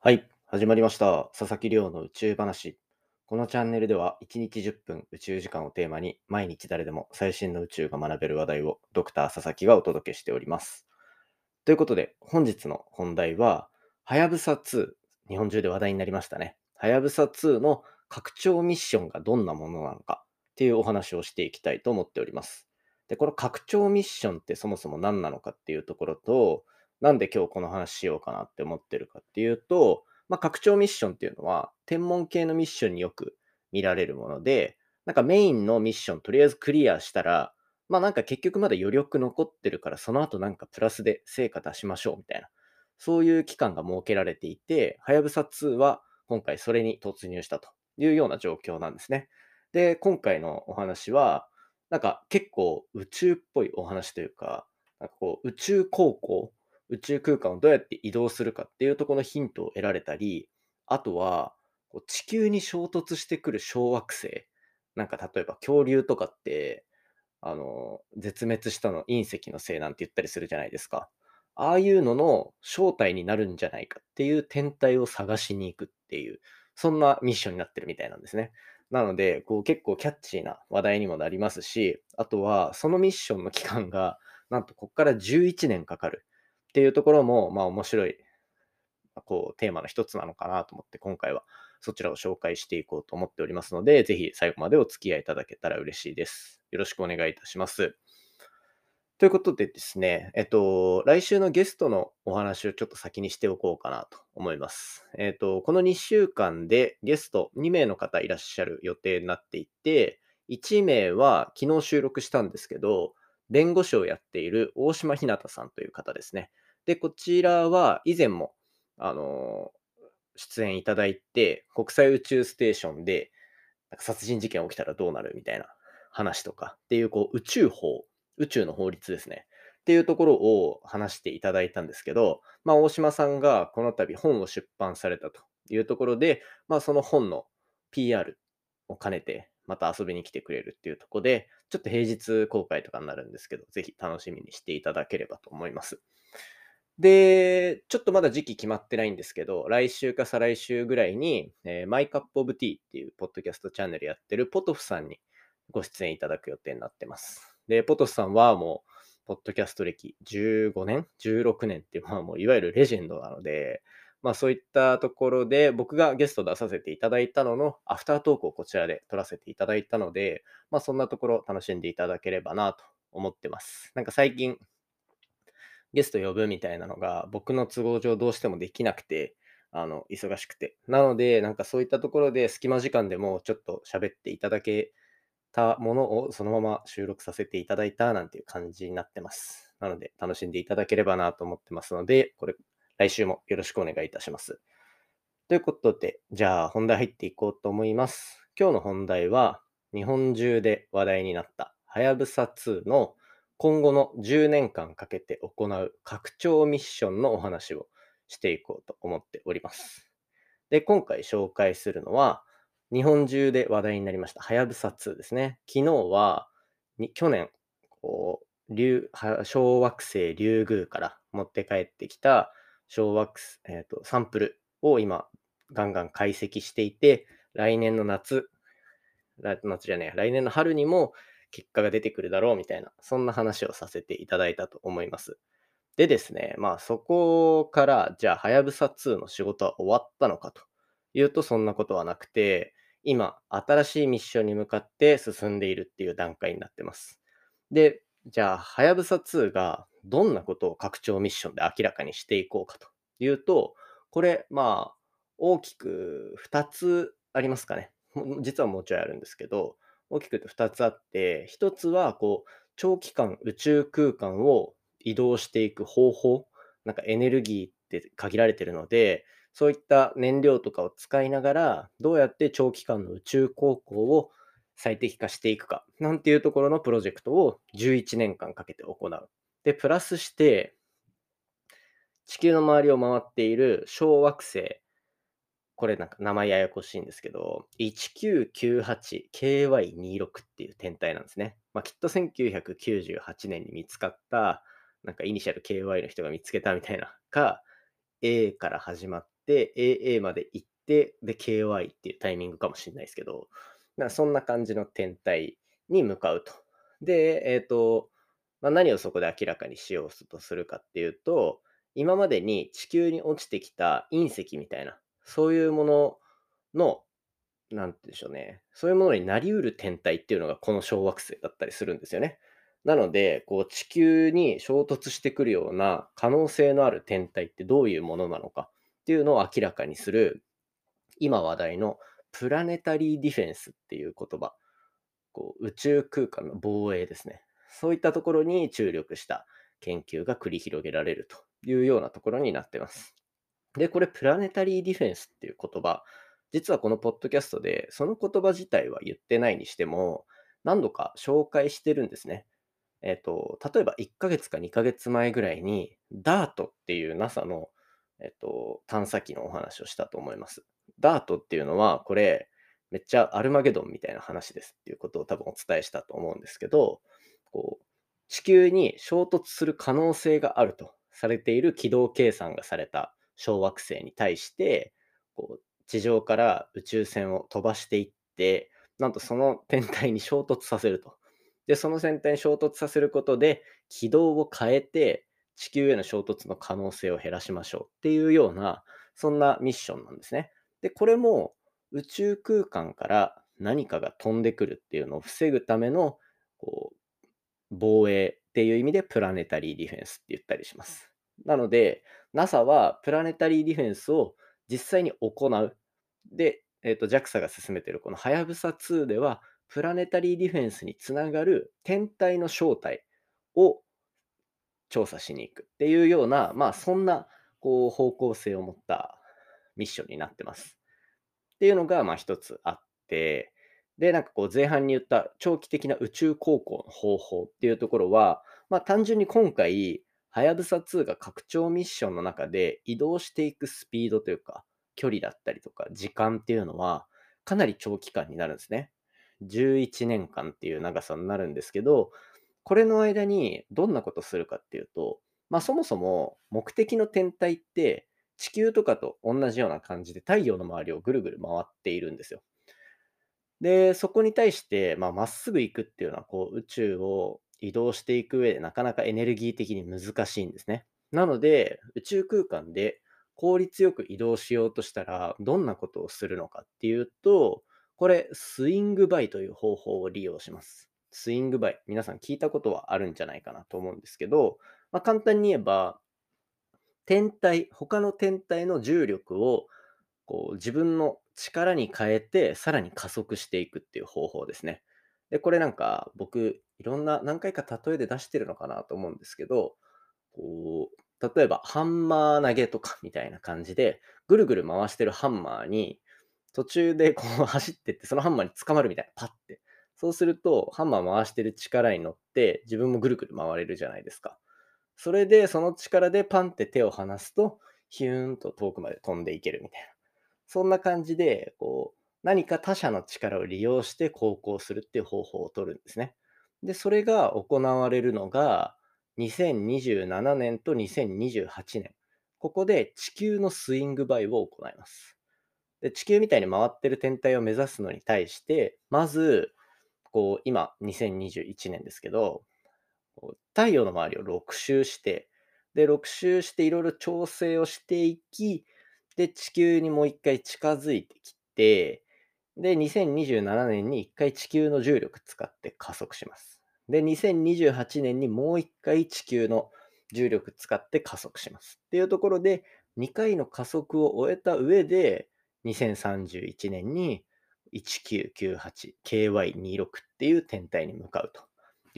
はい、始まりました。佐々木亮の宇宙話。このチャンネルでは1日10分宇宙時間をテーマに毎日誰でも最新の宇宙が学べる話題をドクター佐々木がお届けしております。ということで本日の本題は、はやぶさ2、日本中で話題になりましたね。はやぶさ2の拡張ミッションがどんなものなのかっていうお話をしていきたいと思っております。で、この拡張ミッションってそもそも何なのかっていうところと、なんで今日この話しようかなって思ってるかっていうと、まあ、拡張ミッションっていうのは、天文系のミッションによく見られるもので、なんかメインのミッションとりあえずクリアしたら、まあなんか結局まだ余力残ってるから、その後なんかプラスで成果出しましょうみたいな、そういう期間が設けられていて、はやぶさ2は今回それに突入したというような状況なんですね。で、今回のお話は、なんか結構宇宙っぽいお話というか、なんかこう宇宙高校、宇宙空間をどうやって移動するかっていうとこのヒントを得られたり、あとは地球に衝突してくる小惑星、なんか例えば恐竜とかって、あの、絶滅したの隕石のせいなんて言ったりするじゃないですか。ああいうのの正体になるんじゃないかっていう天体を探しに行くっていう、そんなミッションになってるみたいなんですね。なので、こう結構キャッチーな話題にもなりますし、あとはそのミッションの期間が、なんとここから11年かかるっていうところも、まあ面白い、こうテーマの一つなのかなと思って、今回はそちらを紹介していこうと思っておりますので、ぜひ最後までお付き合いいただけたら嬉しいです。よろしくお願いいたします。ということでですね、えっと、来週のゲストのお話をちょっと先にしておこうかなと思います。えっと、この2週間でゲスト2名の方いらっしゃる予定になっていて、1名は昨日収録したんですけど、弁護士をやっている大島ひなたさんという方ですね。で、こちらは以前も、あの、出演いただいて、国際宇宙ステーションで、なんか殺人事件起きたらどうなるみたいな話とかっていう、こう、宇宙法、宇宙の法律ですね。っていうところを話していただいたんですけど、まあ、大島さんがこの度本を出版されたというところで、まあ、その本の PR を兼ねて、また遊びに来てくれるっていうとこで、ちょっと平日公開とかになるんですけど、ぜひ楽しみにしていただければと思います。で、ちょっとまだ時期決まってないんですけど、来週か再来週ぐらいに、えーマイカップオブティーっていうポッドキャストチャンネルやってるポトフさんにご出演いただく予定になってます。で、ポトフさんはもう、ポッドキャスト歴15年 ?16 年っていう、まあもういわゆるレジェンドなので、まあそういったところで僕がゲスト出させていただいたののアフタートークをこちらで撮らせていただいたので、まあそんなところ楽しんでいただければなと思ってます。なんか最近ゲスト呼ぶみたいなのが僕の都合上どうしてもできなくて、あの、忙しくて。なので、なんかそういったところで隙間時間でもちょっと喋っていただけたものをそのまま収録させていただいたなんていう感じになってます。なので、楽しんでいただければなと思ってますので、これ、来週もよろしくお願いいたします。ということで、じゃあ本題入っていこうと思います。今日の本題は、日本中で話題になった、はやぶさ2の今後の10年間かけて行う拡張ミッションのお話をしていこうと思っております。で、今回紹介するのは、日本中で話題になりました、はやぶさ2ですね。昨日は、去年、こう、小惑星リュウグウから持って帰ってきた小惑星、えーと、サンプルを今、ガンガン解析していて、来年の夏、夏じゃねえ、来年の春にも結果が出てくるだろうみたいな、そんな話をさせていただいたと思います。でですね、まあそこから、じゃあ、はやぶさ2の仕事は終わったのかというと、そんなことはなくて、今、新しいミッションに向かって進んでいるっていう段階になってます。で、じゃあ、はやぶさ2がどんなことを拡張ミッションで明らかにしていこうかというと、これ、まあ、大きく2つありますかね。実はもうちょいあるんですけど、大きく言うと2つあって、1つは、こう、長期間宇宙空間を移動していく方法、なんかエネルギーって限られてるので、そういった燃料とかを使いながら、どうやって長期間の宇宙航行を最適化していくか、なんていうところのプロジェクトを11年間かけて行う。で、プラスして、地球の周りを回っている小惑星、これなんか名前ややこしいんですけど、1998KY26 っていう天体なんですね。まあ、きっと1998年に見つかった、なんかイニシャル KY の人が見つけたみたいなか、A から始まって、AA まで行って、で、KY っていうタイミングかもしれないですけど、なそんな感じの天体に向かうと。で、えっ、ー、と、まあ、何をそこで明らかにしようとするかっていうと、今までに地球に落ちてきた隕石みたいな、そういうものの、なんて言うんでしょうね、そういうものになりうる天体っていうのがこの小惑星だったりするんですよね。なので、こう地球に衝突してくるような可能性のある天体ってどういうものなのかっていうのを明らかにする、今話題のプラネタリーディフェンスっていう言葉、こう宇宙空間の防衛ですね。そういったところに注力した研究が繰り広げられるというようなところになってます。で、これ、プラネタリーディフェンスっていう言葉、実はこのポッドキャストで、その言葉自体は言ってないにしても、何度か紹介してるんですね。えっ、ー、と、例えば1ヶ月か2ヶ月前ぐらいに、DART っていう NASA の、えっ、ー、と、探査機のお話をしたと思います。DART っていうのは、これ、めっちゃアルマゲドンみたいな話ですっていうことを多分お伝えしたと思うんですけど、こう、地球に衝突する可能性があるとされている軌道計算がされた小惑星に対して、こう地上から宇宙船を飛ばしていって、なんとその天体に衝突させると。で、その天体に衝突させることで、軌道を変えて、地球への衝突の可能性を減らしましょうっていうような、そんなミッションなんですね。で、これも宇宙空間から何かが飛んでくるっていうのを防ぐための防衛っていう意味でプラネタリーディフェンスって言ったりします。なので、NASA はプラネタリーディフェンスを実際に行う。で、えーと、JAXA が進めているこのはやぶさ2では、プラネタリーディフェンスにつながる天体の正体を調査しに行くっていうような、まあそんなこう方向性を持ったミッションになってます。っていうのがまあ一つあって、で、なんかこう前半に言った長期的な宇宙航行の方法っていうところは、まあ単純に今回、はやぶさ2が拡張ミッションの中で移動していくスピードというか、距離だったりとか時間っていうのはかなり長期間になるんですね。11年間っていう長さになるんですけど、これの間にどんなことするかっていうと、まあそもそも目的の天体って地球とかと同じような感じで太陽の周りをぐるぐる回っているんですよ。で、そこに対して、まあ、っすぐ行くっていうのは、こう、宇宙を移動していく上でなかなかエネルギー的に難しいんですね。なので、宇宙空間で効率よく移動しようとしたら、どんなことをするのかっていうと、これ、スイングバイという方法を利用します。スイングバイ。皆さん聞いたことはあるんじゃないかなと思うんですけど、まあ、簡単に言えば、天体、他の天体の重力をこう自分の力に変えて、さらに加速していくっていう方法ですね。で、これなんか僕、いろんな何回か例えで出してるのかなと思うんですけど、こう、例えばハンマー投げとかみたいな感じで、ぐるぐる回してるハンマーに途中でこう走ってって、そのハンマーに捕まるみたいな、パッて。そうすると、ハンマー回してる力に乗って、自分もぐるぐる回れるじゃないですか。それで、その力でパンって手を離すと、ヒューンと遠くまで飛んでいけるみたいな。そんな感じで、こう、何か他者の力を利用して航行するっていう方法を取るんですね。で、それが行われるのが、2027年と2028年。ここで地球のスイングバイを行います。で地球みたいに回ってる天体を目指すのに対して、まず、こう、今、2021年ですけど、太陽の周りを6周して、で、6周していろいろ調整をしていき、で、地球にもう一回近づいてきて、で、2027年に一回地球の重力使って加速します。で、2028年にもう一回地球の重力使って加速します。っていうところで、2回の加速を終えた上で、2031年に 1998KY26 っていう天体に向かうと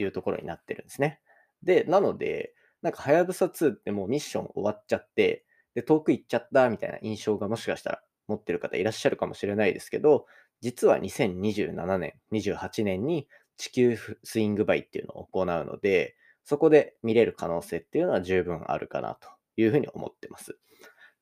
いうところになってるんですね。で、なので、なんか、はやぶさ2ってもうミッション終わっちゃって、で、遠く行っちゃったみたいな印象がもしかしたら持ってる方いらっしゃるかもしれないですけど、実は2027年、28年に地球スイングバイっていうのを行うので、そこで見れる可能性っていうのは十分あるかなというふうに思ってます。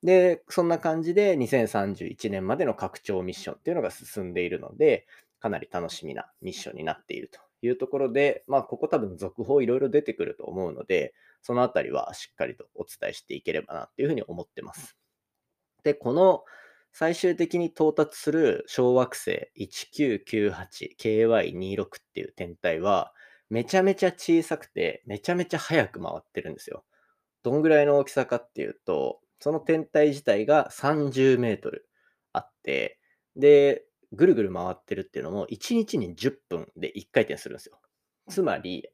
で、そんな感じで2031年までの拡張ミッションっていうのが進んでいるので、かなり楽しみなミッションになっているというところで、まあ、ここ多分続報いろいろ出てくると思うので、そのあたりはしっかりとお伝えしていければなっていうふうに思ってます。で、この最終的に到達する小惑星 1998KY26 っていう天体は、めちゃめちゃ小さくて、めちゃめちゃ早く回ってるんですよ。どんぐらいの大きさかっていうと、その天体自体が30メートルあって、で、ぐるぐる回ってるっていうのも、1日に10分で1回転するんですよ。つまり、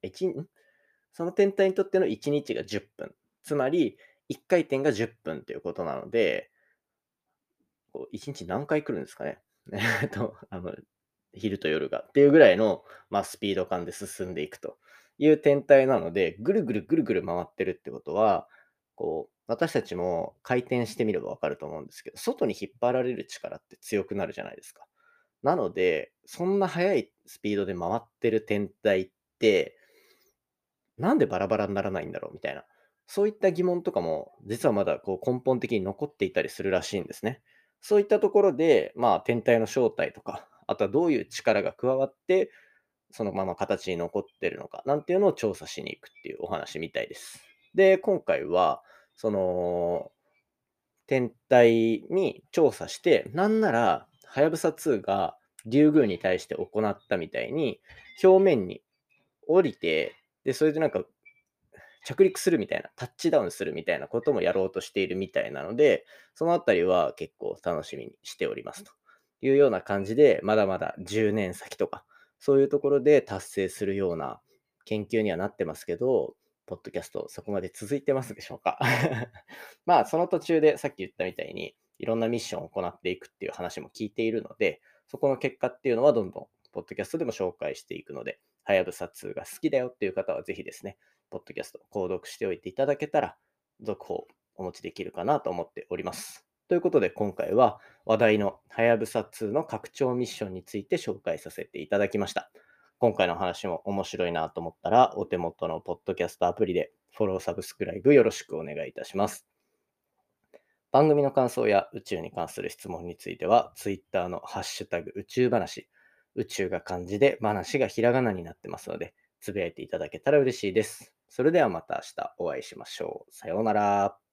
その天体にとっての1日が10分。つまり、1回転が10分ということなので、こう1日何回来るんですかね。あの、昼と夜がっていうぐらいの、まあ、スピード感で進んでいくという天体なので、ぐるぐるぐるぐる回ってるってことは、こう、私たちも回転してみればわかると思うんですけど、外に引っ張られる力って強くなるじゃないですか。なので、そんな速いスピードで回ってる天体って、なんでバラバラにならないんだろうみたいな。そういった疑問とかも、実はまだこう根本的に残っていたりするらしいんですね。そういったところで、まあ、天体の正体とか、あとはどういう力が加わって、そのまま形に残ってるのか、なんていうのを調査しに行くっていうお話みたいです。で、今回は、その、天体に調査して、なんなら、はやぶさ2がリュウグウに対して行ったみたいに、表面に降りて、で、それでなんか、着陸するみたいな、タッチダウンするみたいなこともやろうとしているみたいなので、そのあたりは結構楽しみにしておりますというような感じで、まだまだ10年先とか、そういうところで達成するような研究にはなってますけど、ポッドキャストそこまで続いてますでしょうか？まあ、その途中でさっき言ったみたいに、いろんなミッションを行っていくっていう話も聞いているので、そこの結果っていうのはどんどん、ポッドキャストでも紹介していくので、はやぶさ2が好きだよっていう方はぜひですね、ポッドキャスト購読しておいていただけたら、続報お持ちできるかなと思っております。ということで今回は話題のはやぶさ2の拡張ミッションについて紹介させていただきました。今回の話も面白いなと思ったら、お手元のポッドキャストアプリでフォロー、サブスクライブよろしくお願いいたします。番組の感想や宇宙に関する質問については、Twitter のハッシュタグ宇宙話、宇宙が漢字で話がひらがなになってますので、つぶやいていただけたら嬉しいです。それではまた明日お会いしましょう。さようなら。